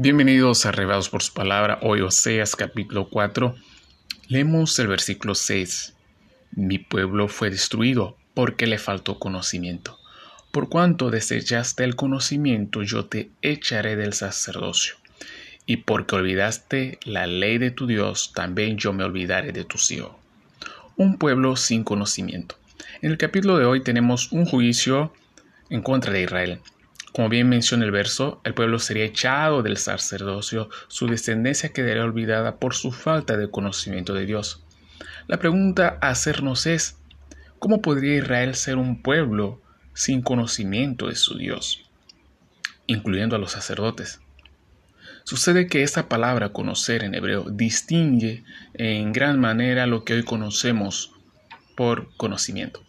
Bienvenidos a Arrebados por su palabra, hoy Oseas capítulo 4. Leemos el versículo 6. Mi pueblo fue destruido porque le faltó conocimiento. Por cuanto desechaste el conocimiento, yo te echaré del sacerdocio. Y porque olvidaste la ley de tu Dios, también yo me olvidaré de tu hijos. Un pueblo sin conocimiento. En el capítulo de hoy tenemos un juicio en contra de Israel. Como bien menciona el verso, el pueblo sería echado del sacerdocio, su descendencia quedaría olvidada por su falta de conocimiento de Dios. La pregunta a hacernos es, ¿cómo podría Israel ser un pueblo sin conocimiento de su Dios, incluyendo a los sacerdotes? Sucede que esta palabra conocer en hebreo distingue en gran manera lo que hoy conocemos por conocimiento.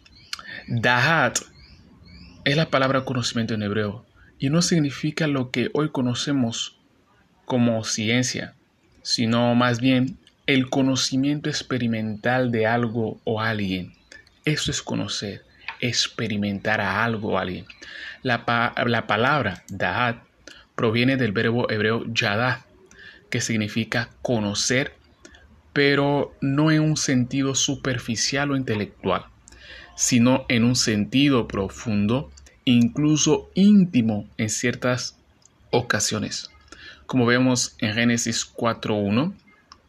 Dahat es la palabra conocimiento en hebreo y no significa lo que hoy conocemos como ciencia, sino más bien el conocimiento experimental de algo o alguien. Eso es conocer, experimentar a algo o alguien. La, la palabra da'at proviene del verbo hebreo yada, que significa conocer, pero no en un sentido superficial o intelectual, sino en un sentido profundo incluso íntimo en ciertas ocasiones. Como vemos en Génesis 4.1,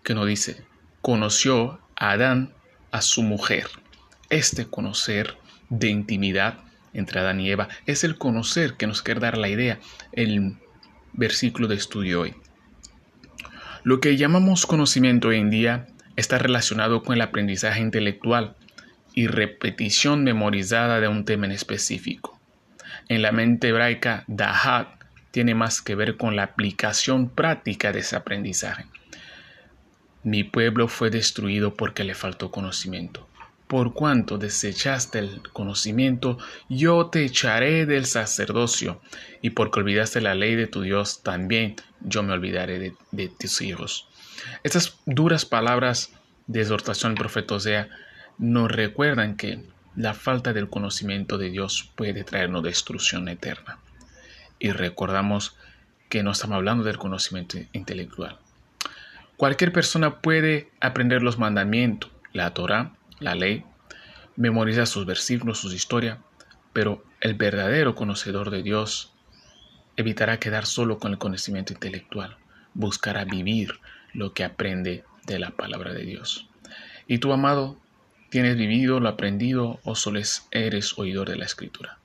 que nos dice, conoció a Adán a su mujer. Este conocer de intimidad entre Adán y Eva es el conocer que nos quiere dar la idea el versículo de estudio hoy. Lo que llamamos conocimiento hoy en día está relacionado con el aprendizaje intelectual y repetición memorizada de un tema en específico. En la mente hebraica, Dahat tiene más que ver con la aplicación práctica de ese aprendizaje. Mi pueblo fue destruido porque le faltó conocimiento. Por cuanto desechaste el conocimiento, yo te echaré del sacerdocio, y porque olvidaste la ley de tu Dios, también yo me olvidaré de, de tus hijos. Estas duras palabras de exhortación del profeta Osea nos recuerdan que la falta del conocimiento de Dios puede traernos destrucción eterna. Y recordamos que no estamos hablando del conocimiento intelectual. Cualquier persona puede aprender los mandamientos, la Torah, la ley, memorizar sus versículos, sus historias, pero el verdadero conocedor de Dios evitará quedar solo con el conocimiento intelectual, buscará vivir lo que aprende de la palabra de Dios. Y tu amado, ¿Tienes vivido lo aprendido o solo eres oidor de la escritura?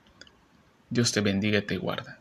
Dios te bendiga y te guarda.